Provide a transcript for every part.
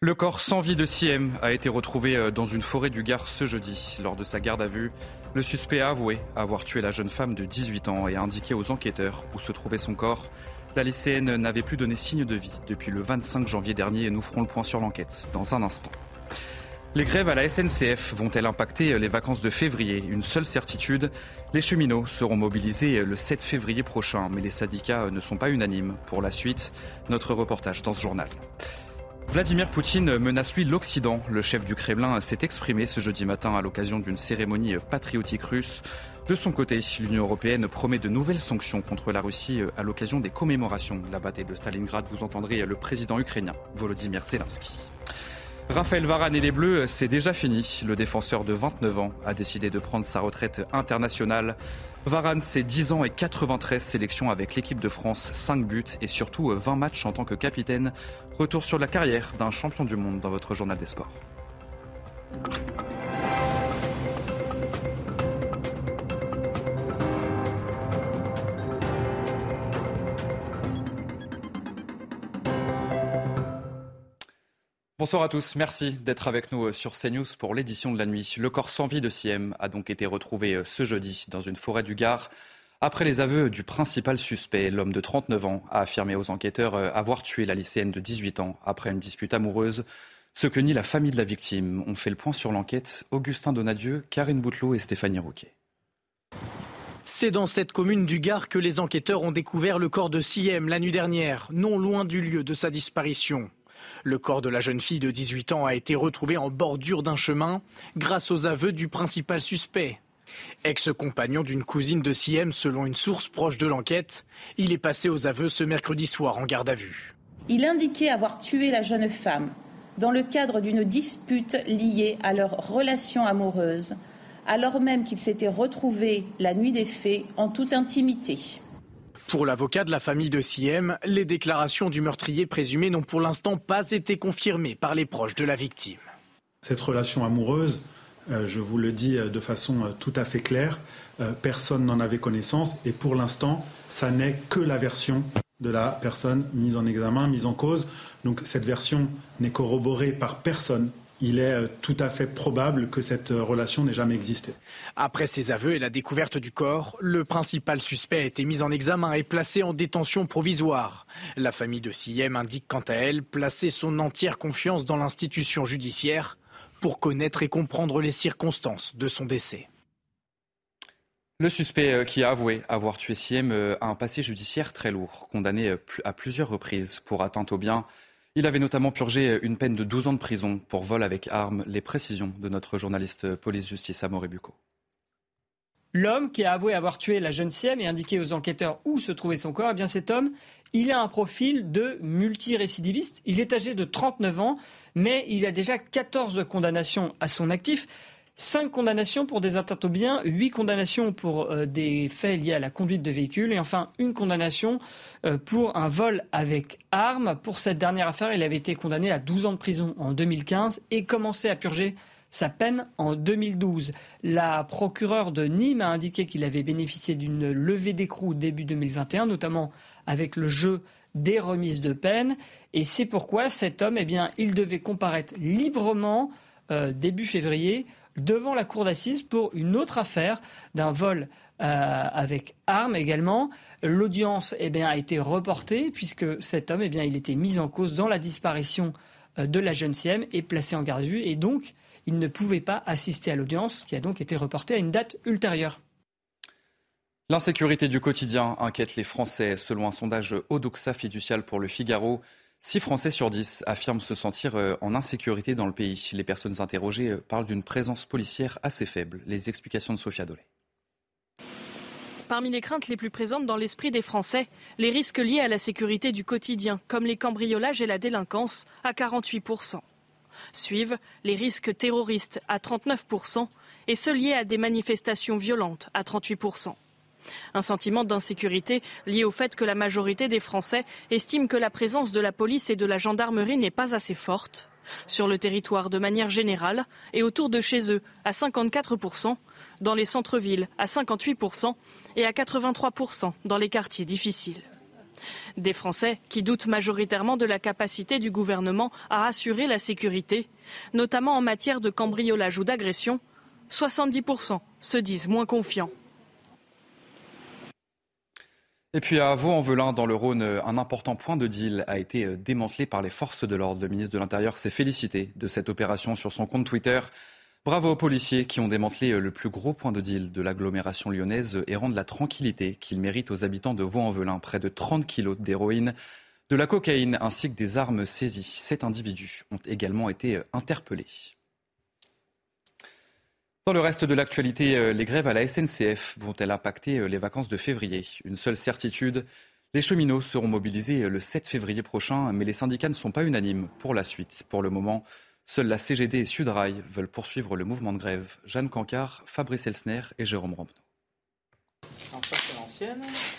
Le corps sans vie de Siem a été retrouvé euh, dans une forêt du Gard ce jeudi. Lors de sa garde à vue, le suspect a avoué avoir tué la jeune femme de 18 ans et a indiqué aux enquêteurs où se trouvait son corps. La lycéenne n'avait plus donné signe de vie depuis le 25 janvier dernier et nous ferons le point sur l'enquête dans un instant. Les grèves à la SNCF vont-elles impacter les vacances de février? Une seule certitude, les cheminots seront mobilisés le 7 février prochain, mais les syndicats ne sont pas unanimes. Pour la suite, notre reportage dans ce journal. Vladimir Poutine menace lui l'Occident. Le chef du Kremlin s'est exprimé ce jeudi matin à l'occasion d'une cérémonie patriotique russe. De son côté, l'Union européenne promet de nouvelles sanctions contre la Russie à l'occasion des commémorations de la bataille de Stalingrad. Vous entendrez le président ukrainien Volodymyr Zelensky. Raphaël Varane et les Bleus, c'est déjà fini. Le défenseur de 29 ans a décidé de prendre sa retraite internationale. Varane, c'est 10 ans et 93 sélections avec l'équipe de France, 5 buts et surtout 20 matchs en tant que capitaine. Retour sur la carrière d'un champion du monde dans votre journal des sports. Bonsoir à tous, merci d'être avec nous euh, sur CNews pour l'édition de la nuit. Le corps sans vie de Siem a donc été retrouvé euh, ce jeudi dans une forêt du Gard. Après les aveux du principal suspect, l'homme de 39 ans a affirmé aux enquêteurs euh, avoir tué la lycéenne de 18 ans après une dispute amoureuse. Ce que nie la famille de la victime. On fait le point sur l'enquête. Augustin Donadieu, Karine Boutelot et Stéphanie Rouquet. C'est dans cette commune du Gard que les enquêteurs ont découvert le corps de Siem la nuit dernière, non loin du lieu de sa disparition. Le corps de la jeune fille de 18 ans a été retrouvé en bordure d'un chemin grâce aux aveux du principal suspect. Ex-compagnon d'une cousine de Siem selon une source proche de l'enquête, il est passé aux aveux ce mercredi soir en garde à vue. Il indiquait avoir tué la jeune femme dans le cadre d'une dispute liée à leur relation amoureuse, alors même qu'ils s'étaient retrouvés la nuit des faits en toute intimité. Pour l'avocat de la famille de Siem, les déclarations du meurtrier présumé n'ont pour l'instant pas été confirmées par les proches de la victime. Cette relation amoureuse, euh, je vous le dis euh, de façon euh, tout à fait claire, personne n'en avait connaissance et pour l'instant, ça n'est que la version de la personne mise en examen, mise en cause. Donc cette version n'est corroborée par personne il est euh, tout à fait probable que cette euh, relation n'ait jamais existé. Après ces aveux et la découverte du corps, le principal suspect a été mis en examen et placé en détention provisoire. La famille de Siem indique quant à elle placer son entière confiance dans l'institution judiciaire pour connaître et comprendre les circonstances de son décès. Le suspect euh, qui a avoué avoir tué Siem a un passé judiciaire très lourd, condamné à plusieurs reprises pour atteinte aux biens il avait notamment purgé une peine de 12 ans de prison pour vol avec arme. Les précisions de notre journaliste police-justice à Bucco. L'homme qui a avoué avoir tué la jeune Siem et indiqué aux enquêteurs où se trouvait son corps, eh bien cet homme, il a un profil de multirécidiviste. Il est âgé de 39 ans, mais il a déjà 14 condamnations à son actif. Cinq condamnations pour des atteintes aux biens, huit condamnations pour euh, des faits liés à la conduite de véhicule et enfin une condamnation euh, pour un vol avec arme. Pour cette dernière affaire, il avait été condamné à 12 ans de prison en 2015 et commencé à purger sa peine en 2012. La procureure de Nîmes a indiqué qu'il avait bénéficié d'une levée d'écrou début 2021, notamment avec le jeu des remises de peine. Et c'est pourquoi cet homme, eh bien, il devait comparaître librement euh, début février devant la cour d'assises pour une autre affaire d'un vol euh, avec armes également. L'audience eh a été reportée puisque cet homme eh il était mis en cause dans la disparition euh, de la jeune Siem et placé en garde à vue et donc il ne pouvait pas assister à l'audience qui a donc été reportée à une date ultérieure. L'insécurité du quotidien inquiète les Français. Selon un sondage Odoxa fiducial pour le Figaro, 6 Français sur 10 affirment se sentir euh, en insécurité dans le pays. Les personnes interrogées euh, parlent d'une présence policière assez faible. Les explications de Sophia Dolé. Parmi les craintes les plus présentes dans l'esprit des Français, les risques liés à la sécurité du quotidien, comme les cambriolages et la délinquance, à 48%. Suivent les risques terroristes à 39% et ceux liés à des manifestations violentes à 38%. Un sentiment d'insécurité lié au fait que la majorité des Français estiment que la présence de la police et de la gendarmerie n'est pas assez forte sur le territoire de manière générale et autour de chez eux à 54%, dans les centres-villes à 58% et à 83% dans les quartiers difficiles. Des Français qui doutent majoritairement de la capacité du gouvernement à assurer la sécurité, notamment en matière de cambriolage ou d'agression. 70% se disent moins confiants. Et puis à Vaux-en-Velin, dans le Rhône, un important point de deal a été démantelé par les forces de l'ordre. Le ministre de l'Intérieur s'est félicité de cette opération sur son compte Twitter. Bravo aux policiers qui ont démantelé le plus gros point de deal de l'agglomération lyonnaise et rendent la tranquillité qu'ils méritent aux habitants de Vaux-en-Velin. Près de 30 kilos d'héroïne, de la cocaïne ainsi que des armes saisies. Sept individus ont également été interpellés. Dans le reste de l'actualité, les grèves à la SNCF vont-elles impacter les vacances de février? Une seule certitude, les cheminots seront mobilisés le 7 février prochain, mais les syndicats ne sont pas unanimes pour la suite. Pour le moment, Seuls la CGD et Sudrail veulent poursuivre le mouvement de grève. Jeanne Cancard, Fabrice Elsner et Jérôme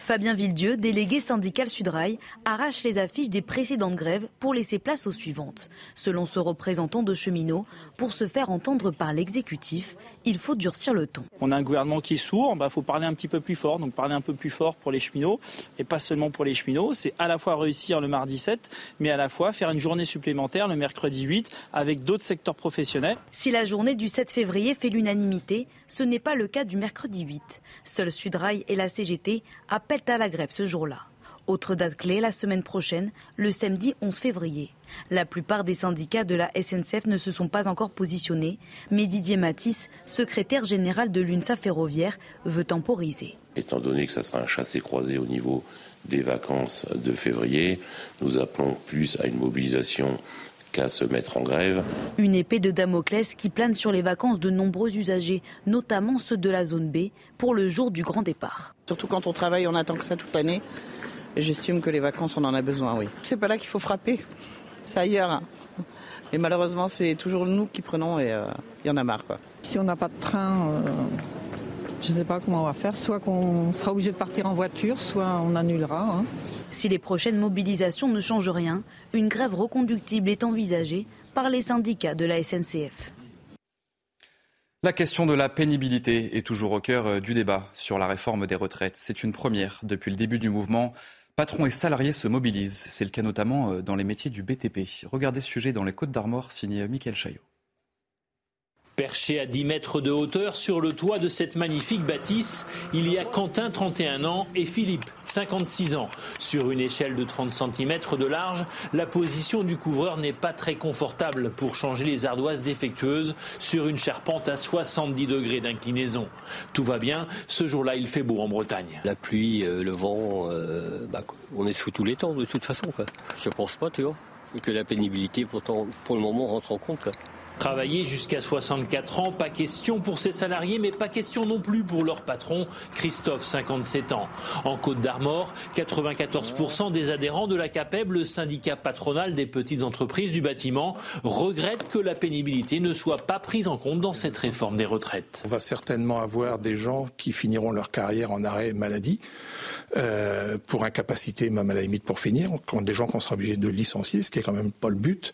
Fabien Villedieu, délégué syndical Sudrail, arrache les affiches des précédentes grèves pour laisser place aux suivantes. Selon ce représentant de cheminots, pour se faire entendre par l'exécutif, il faut durcir le ton. On a un gouvernement qui est sourd, il bah, faut parler un petit peu plus fort, donc parler un peu plus fort pour les cheminots, et pas seulement pour les cheminots, c'est à la fois réussir le mardi 7, mais à la fois faire une journée supplémentaire le mercredi 8 avec d'autres secteurs professionnels. Si la journée du 7 février fait l'unanimité, ce n'est pas le cas du mercredi 8. Seul Sudrail et la CGT appellent à la grève ce jour-là. Autre date clé, la semaine prochaine, le samedi 11 février. La plupart des syndicats de la SNCF ne se sont pas encore positionnés, mais Didier Matisse, secrétaire général de l'UNSA ferroviaire, veut temporiser. Étant donné que ça sera un chassé-croisé au niveau des vacances de février, nous appelons plus à une mobilisation qu'à se mettre en grève. Une épée de Damoclès qui plane sur les vacances de nombreux usagers, notamment ceux de la zone B, pour le jour du grand départ. Surtout quand on travaille, on attend que ça toute l'année. J'estime que les vacances, on en a besoin, oui. C'est pas là qu'il faut frapper, c'est ailleurs. Et malheureusement, c'est toujours nous qui prenons et il euh, y en a marre. Quoi. Si on n'a pas de train, euh, je ne sais pas comment on va faire. Soit qu'on sera obligé de partir en voiture, soit on annulera. Hein. Si les prochaines mobilisations ne changent rien, une grève reconductible est envisagée par les syndicats de la SNCF. La question de la pénibilité est toujours au cœur euh, du débat sur la réforme des retraites. C'est une première depuis le début du mouvement. Patrons et salariés se mobilisent. C'est le cas notamment euh, dans les métiers du BTP. Regardez ce sujet dans les Côtes d'Armor, signé Michael Chaillot. Perché à 10 mètres de hauteur sur le toit de cette magnifique bâtisse, il y a Quentin, 31 ans, et Philippe, 56 ans. Sur une échelle de 30 cm de large, la position du couvreur n'est pas très confortable pour changer les ardoises défectueuses sur une charpente à 70 degrés d'inclinaison. Tout va bien, ce jour-là il fait beau en Bretagne. La pluie, euh, le vent, euh, bah, on est sous tous les temps de toute façon. Quoi. Je pense pas, que la pénibilité pour le moment rentre en compte. Travailler jusqu'à 64 ans, pas question pour ses salariés, mais pas question non plus pour leur patron, Christophe, 57 ans. En Côte d'Armor, 94% des adhérents de la CAPEB, le syndicat patronal des petites entreprises du bâtiment, regrettent que la pénibilité ne soit pas prise en compte dans cette réforme des retraites. On va certainement avoir des gens qui finiront leur carrière en arrêt maladie. Euh, pour incapacité, même à la limite pour finir, des gens qu'on sera obligé de licencier, ce qui est quand même pas le but,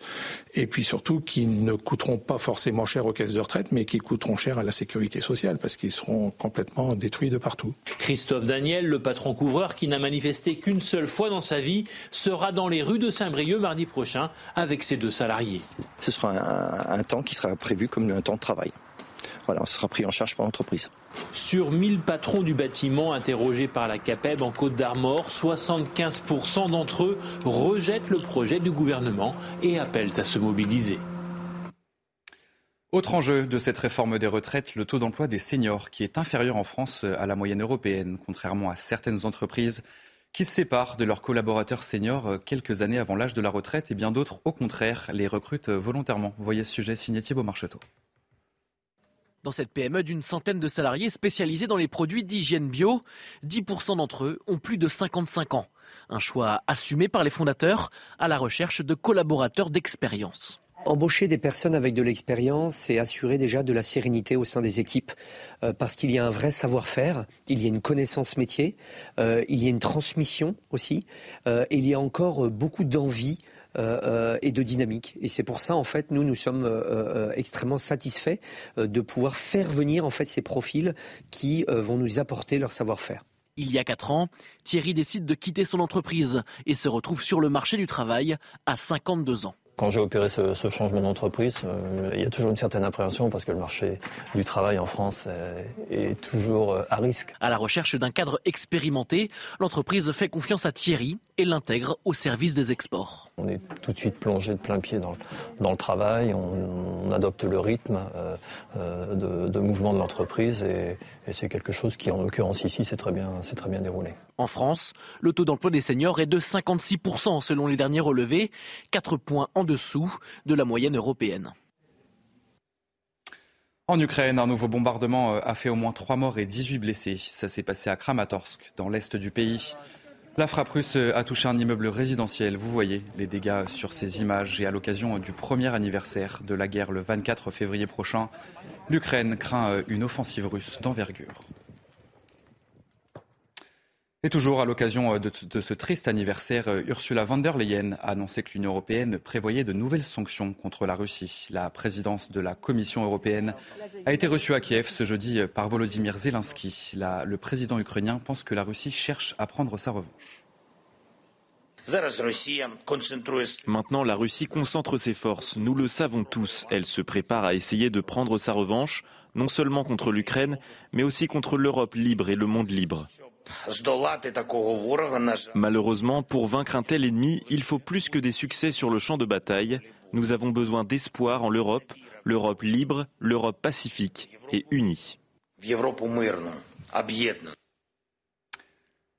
et puis surtout qui ne coûteront pas forcément cher aux caisses de retraite, mais qui coûteront cher à la sécurité sociale, parce qu'ils seront complètement détruits de partout. Christophe Daniel, le patron couvreur qui n'a manifesté qu'une seule fois dans sa vie, sera dans les rues de Saint-Brieuc mardi prochain avec ses deux salariés. Ce sera un, un temps qui sera prévu comme un temps de travail. Voilà, ce sera pris en charge par l'entreprise. Sur 1000 patrons du bâtiment interrogés par la CAPEB en Côte d'Armor, 75% d'entre eux rejettent le projet du gouvernement et appellent à se mobiliser. Autre enjeu de cette réforme des retraites, le taux d'emploi des seniors qui est inférieur en France à la moyenne européenne, contrairement à certaines entreprises qui se séparent de leurs collaborateurs seniors quelques années avant l'âge de la retraite et bien d'autres, au contraire, les recrutent volontairement. Voyez ce sujet signé Thibault. Dans cette PME d'une centaine de salariés spécialisés dans les produits d'hygiène bio, 10% d'entre eux ont plus de 55 ans. Un choix assumé par les fondateurs à la recherche de collaborateurs d'expérience. Embaucher des personnes avec de l'expérience, c'est assurer déjà de la sérénité au sein des équipes, euh, parce qu'il y a un vrai savoir-faire, il y a une connaissance métier, euh, il y a une transmission aussi, euh, et il y a encore beaucoup d'envie et de dynamique. Et c'est pour ça, en fait, nous, nous sommes extrêmement satisfaits de pouvoir faire venir, en fait, ces profils qui vont nous apporter leur savoir-faire. Il y a quatre ans, Thierry décide de quitter son entreprise et se retrouve sur le marché du travail à 52 ans. Quand j'ai opéré ce, changement d'entreprise, euh, il y a toujours une certaine appréhension parce que le marché du travail en France est, toujours euh, à risque. À la recherche d'un cadre expérimenté, l'entreprise fait confiance à Thierry et l'intègre au service des exports. On est tout de suite plongé de plein pied dans, dans le travail, on, adopte le rythme euh, de, mouvement de l'entreprise et, et c'est quelque chose qui, en l'occurrence ici, s'est très, bien, très bien déroulé. En France, le taux d'emploi des seniors est de 56% selon les derniers relevés, 4 points en dessous de la moyenne européenne. En Ukraine, un nouveau bombardement euh, a fait au moins 3 morts et 18 blessés. Ça s'est passé à Kramatorsk, dans l'est du pays. La frappe russe a touché un immeuble résidentiel. Vous voyez les dégâts sur ces images. Et à l'occasion du premier anniversaire de la guerre le 24 février prochain, l'Ukraine craint une offensive russe d'envergure. Et toujours à l'occasion euh, de, ce triste anniversaire, euh, Ursula von der Leyen a annoncé que l'Union européenne prévoyait de nouvelles sanctions contre la Russie. La présidence de la Commission européenne a été reçue à Kiev ce jeudi euh, par Volodymyr Zelensky. le président ukrainien pense que la Russie cherche à prendre sa revanche. Maintenant, la Russie concentre ses forces. Nous le savons tous. Elle se prépare à essayer de prendre sa revanche, non seulement contre l'Ukraine, mais aussi contre l'Europe libre et le monde libre. Malheureusement, pour vaincre un tel ennemi, il faut plus que des succès sur le champ de bataille. Nous avons besoin d'espoir en l'Europe, l'Europe libre, l'Europe pacifique et unie.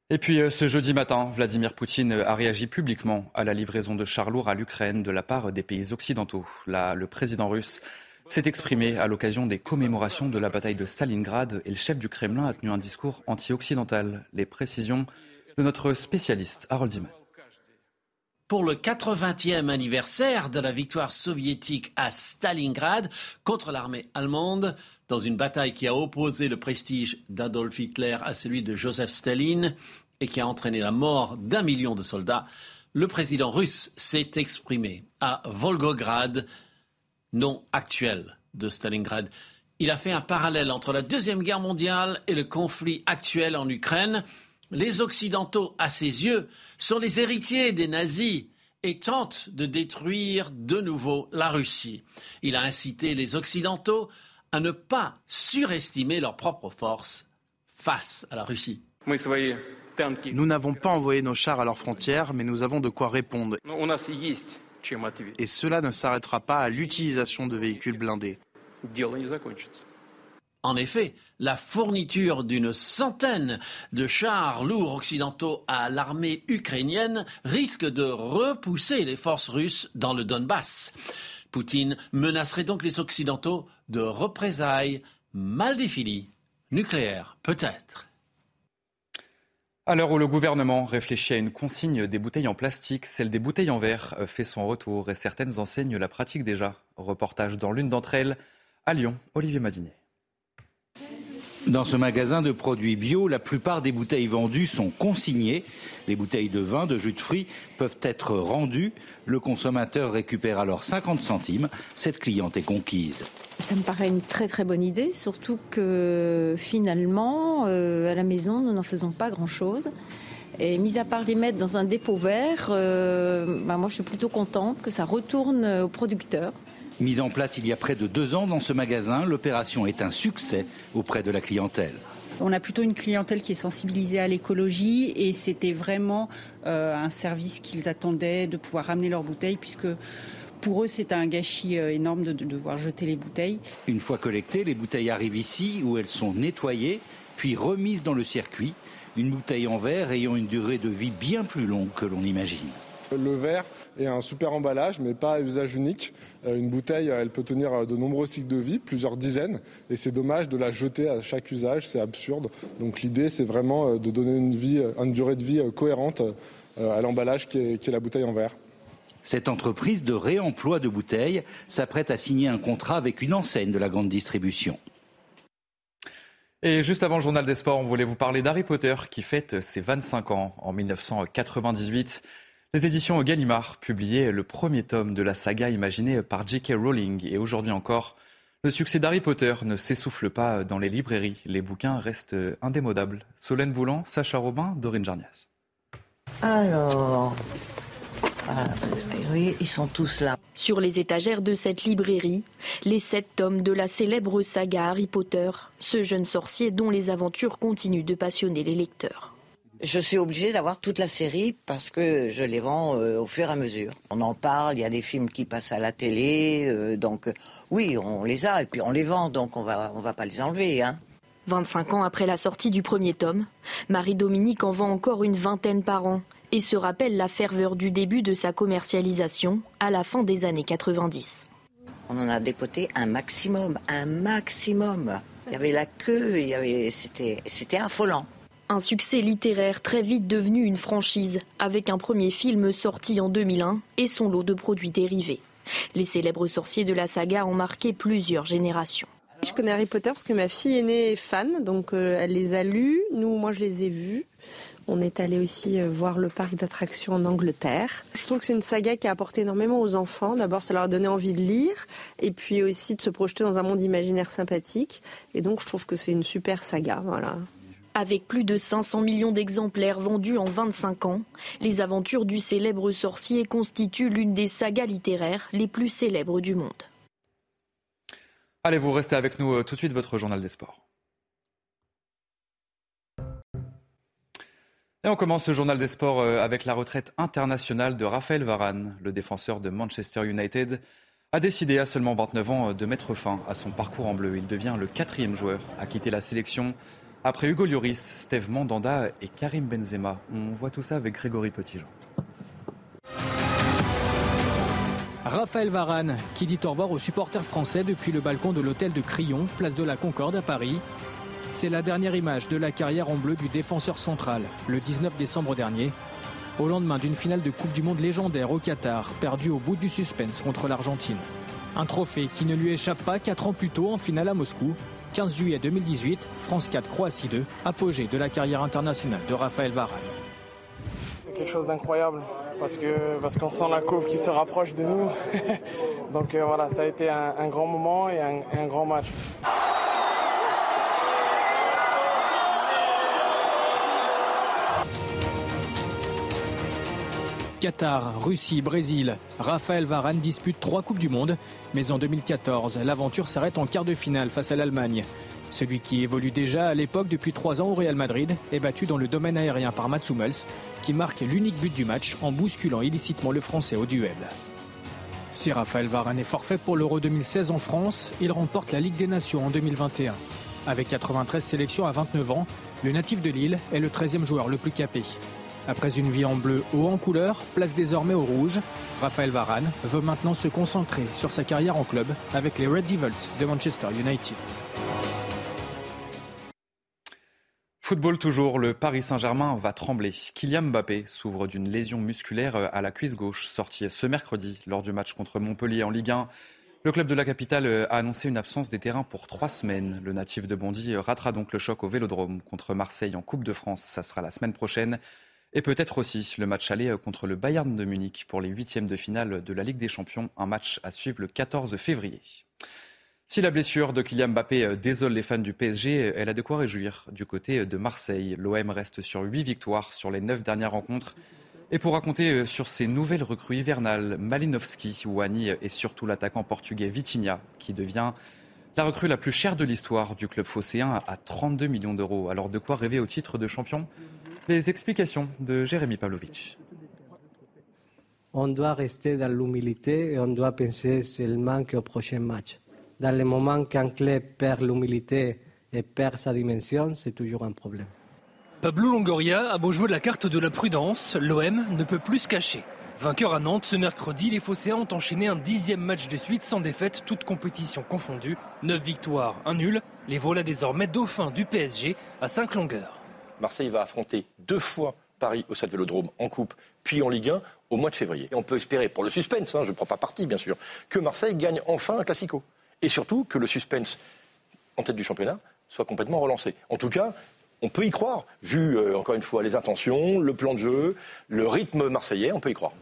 Et puis euh, ce jeudi matin, Vladimir Poutine a réagi publiquement à la livraison de chars lourds à l'Ukraine de la part des pays occidentaux. le président russe s'est exprimé à l'occasion des commémorations de la bataille de Stalingrad et le chef du Kremlin a tenu un discours anti-occidental. Les précisions de notre spécialiste Harold Diman. Pour le 80e anniversaire de la victoire soviétique à Stalingrad contre l'armée allemande, dans une bataille qui a opposé le prestige d'Adolf Hitler à celui de Joseph Staline et qui a entraîné la mort d'un million de soldats, le président russe s'est exprimé à Volgograd nom actuel de Stalingrad. Il a fait un parallèle entre la Deuxième Guerre mondiale et le conflit actuel en Ukraine. Les Occidentaux, à ses yeux, sont les héritiers des nazis et tentent de détruire de nouveau la Russie. Il a incité les Occidentaux à ne pas surestimer leurs propres forces face à la Russie. Nous n'avons pas envoyé nos chars à leurs frontières, mais nous avons de quoi répondre. Et cela ne s'arrêtera pas à l'utilisation de véhicules blindés. En effet, la fourniture d'une centaine de chars lourds occidentaux à l'armée ukrainienne risque de repousser les forces russes dans le Donbass. Poutine menacerait donc les Occidentaux de représailles mal définies, nucléaires peut-être. À l'heure où le gouvernement réfléchit à une consigne des bouteilles en plastique, celle des bouteilles en verre fait son retour et certaines enseignes la pratiquent déjà. Reportage dans l'une d'entre elles, à Lyon, Olivier Madinet. Dans ce magasin de produits bio, la plupart des bouteilles vendues sont consignées. Les bouteilles de vin, de jus de fruits peuvent être rendues. Le consommateur récupère alors 50 centimes. Cette cliente est conquise. Ça me paraît une très très bonne idée, surtout que finalement, euh, à la maison, nous n'en faisons pas grand-chose. Et mis à part les mettre dans un dépôt vert, euh, bah, moi je suis plutôt contente que ça retourne aux producteurs. Mise en place il y a près de deux ans dans ce magasin, l'opération est un succès auprès de la clientèle. On a plutôt une clientèle qui est sensibilisée à l'écologie et c'était vraiment euh, un service qu'ils attendaient de pouvoir ramener leurs bouteilles puisque pour eux, c'est un gâchis euh, énorme de, devoir jeter les bouteilles. Une fois collectées, les bouteilles arrivent ici où elles sont nettoyées, puis remises dans le circuit. Une bouteille en verre ayant une durée de vie bien plus longue que l'on imagine. Le verre est un super emballage, mais pas à usage unique. Euh, une bouteille, elle peut tenir de nombreux cycles de vie, plusieurs dizaines, et c'est dommage de la jeter à chaque usage, c'est absurde. Donc l'idée, c'est vraiment euh, de donner une, vie, une durée de vie euh, cohérente à l'emballage qui est, la bouteille en verre. Cette entreprise de réemploi de bouteilles s'apprête à signer un contrat avec une enseigne de la grande distribution. Et juste avant le journal des sports, on voulait vous parler d'Harry Potter qui fête ses 25 ans en 1998. Les éditions Gallimard publiaient le premier tome de la saga imaginée par J.K. Rowling. Et aujourd'hui encore, le succès d'Harry Potter ne s'essouffle pas dans les librairies. Les bouquins restent indémodables. Solène Boulan, Sacha Robin, Dorine Jarnias. Alors, ah, oui, ils sont tous là. Sur les étagères de cette librairie, les sept tomes de la célèbre saga Harry Potter, ce jeune sorcier dont les aventures continuent de passionner les lecteurs. Je suis obligée d'avoir toute la série parce que je les vends euh, au fur et à mesure. On en parle, il y a des films qui passent à la télé, euh, donc oui, on les a et puis on les vend, donc on va, on va pas les enlever. Hein. 25 ans après la sortie du premier tome, Marie-Dominique en vend encore une vingtaine par an et se rappelle la ferveur du début de sa commercialisation à la fin des années 90. On en a dépoté un maximum, un maximum. Il y avait la queue, il y avait, c'était, c'était affolant. Un succès littéraire très vite devenu une franchise, avec un premier film sorti en 2001 et son lot de produits dérivés. Les célèbres sorciers de la saga ont marqué plusieurs générations. Je connais Harry Potter parce que ma fille aînée est fan, donc euh, elle les a lus. Nous, moi, je les ai vus. On est allé aussi euh, voir le parc d'attractions en Angleterre. Je trouve que c'est une saga qui a apporté énormément aux enfants. D'abord, ça leur a donné envie de lire, et puis aussi de se projeter dans un monde imaginaire sympathique. Et donc, je trouve que c'est une super saga. Voilà. Avec plus de 500 millions d'exemplaires vendus en 25 ans, les aventures du célèbre sorcier constituent l'une des sagas littéraires les plus célèbres du monde. Allez, vous restez avec nous euh, tout de suite, votre journal des sports. Et on commence ce journal des sports euh, avec la retraite internationale de Raphaël Varane. Le défenseur de Manchester United a décidé à seulement 29 ans euh, de mettre fin à son parcours en bleu. Il devient le quatrième joueur à quitter la sélection après Hugo Lloris, Steve Mandanda et Karim Benzema. On voit tout ça avec Grégory Petitjean. Raphaël Varane, qui dit au revoir aux supporters français depuis le balcon de l'hôtel de Crillon, place de la Concorde à Paris. C'est la dernière image de la carrière en bleu du défenseur central, le 19 décembre dernier, au lendemain d'une finale de Coupe du Monde légendaire au Qatar, perdue au bout du suspense contre l'Argentine. Un trophée qui ne lui échappe pas 4 ans plus tôt en finale à Moscou, 15 juillet 2018, France 4, Croatie 2, apogée de la carrière internationale de Raphaël Varane. C'est quelque chose d'incroyable parce que parce qu'on sent la coupe qui se rapproche de nous. Donc euh, voilà, ça a été un, grand moment et un grand match. Qatar, Russie, Brésil. Raphaël Varane dispute trois Coupes du Monde. Mais en 2014, l'aventure s'arrête en quart de finale face à l'Allemagne. Celui qui évolue déjà à l'époque depuis trois ans au Real Madrid est battu dans le domaine aérien par Mats Hummels, qui marque l'unique but du match en bousculant illicitement le Français au duel. Si Raphaël Varane est forfait pour l'Euro 2016 en France, il remporte la Ligue des Nations en 2021. Avec 93 sélections à 29 ans, le natif de Lille est le 13e joueur le plus capé. Après une vie en bleu ou en couleur, place désormais au rouge. Raphaël Varane veut maintenant se concentrer sur sa carrière en club avec les Red Devils de Manchester United. Football toujours, le Paris Saint-Germain va trembler. Kylian Mbappé s'ouvre d'une lésion musculaire à la cuisse gauche, sortie ce mercredi lors du match contre Montpellier en Ligue 1. Le club de la capitale a annoncé une absence des terrains pour trois semaines. Le natif de Bondy ratera donc le choc au Vélodrome contre Marseille en Coupe de France. Ça sera la semaine prochaine. Et peut-être aussi le match aller contre le Bayern de Munich pour les huitièmes de finale de la Ligue des Champions, un match à suivre le 14 février. Si la blessure de Kylian Mbappé désole les fans du PSG, elle a de quoi réjouir du côté de Marseille. L'OM reste sur huit victoires sur les neuf dernières rencontres. Et pour raconter sur ces nouvelles recrues hivernales, Malinowski, Wani et surtout l'attaquant portugais Vitinha, qui devient la recrue la plus chère de l'histoire du club phocéen à 32 millions d'euros. Alors de quoi rêver au titre de champion? Les explications de Jérémy Pavlovitch. On doit rester dans l'humilité et on doit penser seulement au prochain match. Dans le moment qu'un club perd l'humilité et perd sa dimension, c'est toujours un problème. Pablo Longoria a beau jouer la carte de la prudence, l'OM ne peut plus se cacher. Vainqueur à Nantes, ce mercredi, les Phocéens ont enchaîné un dixième match de suite sans défaite, toute compétition confondue. Neuf victoires, un nul. Les voilà désormais dauphins du PSG à cinq longueurs. Marseille va affronter deux fois Paris au Stade Vélodrome en Coupe, puis en Ligue 1 au mois de février. Et on peut espérer, pour le suspense, hein, je ne prends pas parti bien sûr, que Marseille gagne enfin un Classico. Et surtout que le suspense en tête du championnat soit complètement relancé. En tout cas, on peut y croire, vu euh, encore une fois les intentions, le plan de jeu, le rythme marseillais, on peut y croire.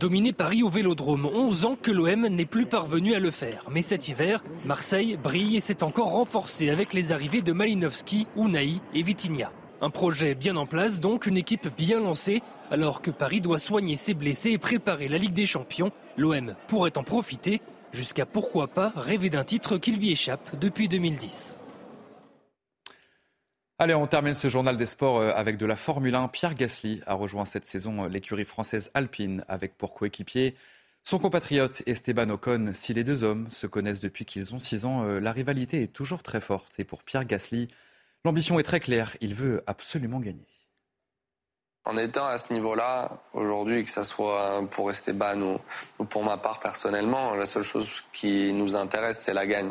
Dominer Paris au Vélodrome, 11 ans que l'OM n'est plus parvenu à le faire. Mais cet hiver, Marseille brille et s'est encore renforcé avec les arrivées de Malinowski, Unai et Vitinha. Un projet bien en place, donc une équipe bien lancée, alors que Paris doit soigner ses blessés et préparer la Ligue des Champions. L'OM pourrait en profiter, jusqu'à pourquoi pas rêver d'un titre qui lui échappe depuis 2010. Allez, on termine ce journal des sports euh, avec de la Formule 1. Pierre Gasly a rejoint cette saison euh, l'écurie française Alpine avec pour coéquipier son compatriote Esteban Ocon. Si les deux hommes se connaissent depuis qu'ils ont 6 ans, euh, la rivalité est toujours très forte. Et pour Pierre Gasly, l'ambition est très claire. Il veut absolument gagner en étant à ce niveau-là, aujourd'hui, que ce soit pour Esteban ou, ou, pour ma part personnellement, la seule chose qui nous intéresse, c'est la gagne.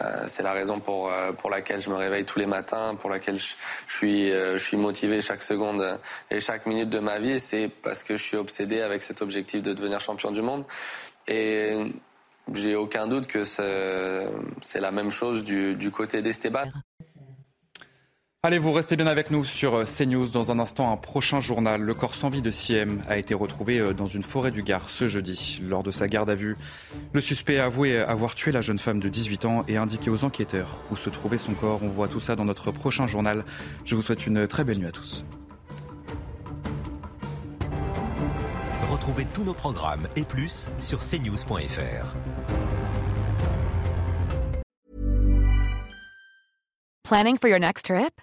Euh, c'est la raison pour, euh, pour laquelle je me réveille tous les matins, pour laquelle je, suis, euh, je motivé chaque seconde et chaque minute de ma vie. C'est parce que je suis obsédé avec cet objectif de devenir champion du monde. Et j'ai aucun doute que c'est la même chose du côté d'Esteban. Allez, vous restez bien avec nous sur euh, CNews. Dans un instant, un prochain journal. Le corps sans vie de Siem a été retrouvé euh, dans une forêt du Gard ce jeudi. Lors de sa garde à vue, le suspect a avoué avoir tué la jeune femme de 18 ans et indiqué aux enquêteurs où se trouvait son corps. On voit tout ça dans notre prochain journal. Je vous souhaite une très belle nuit à tous. Retrouvez tous nos programmes et plus sur cnews.fr. Planning for your next trip?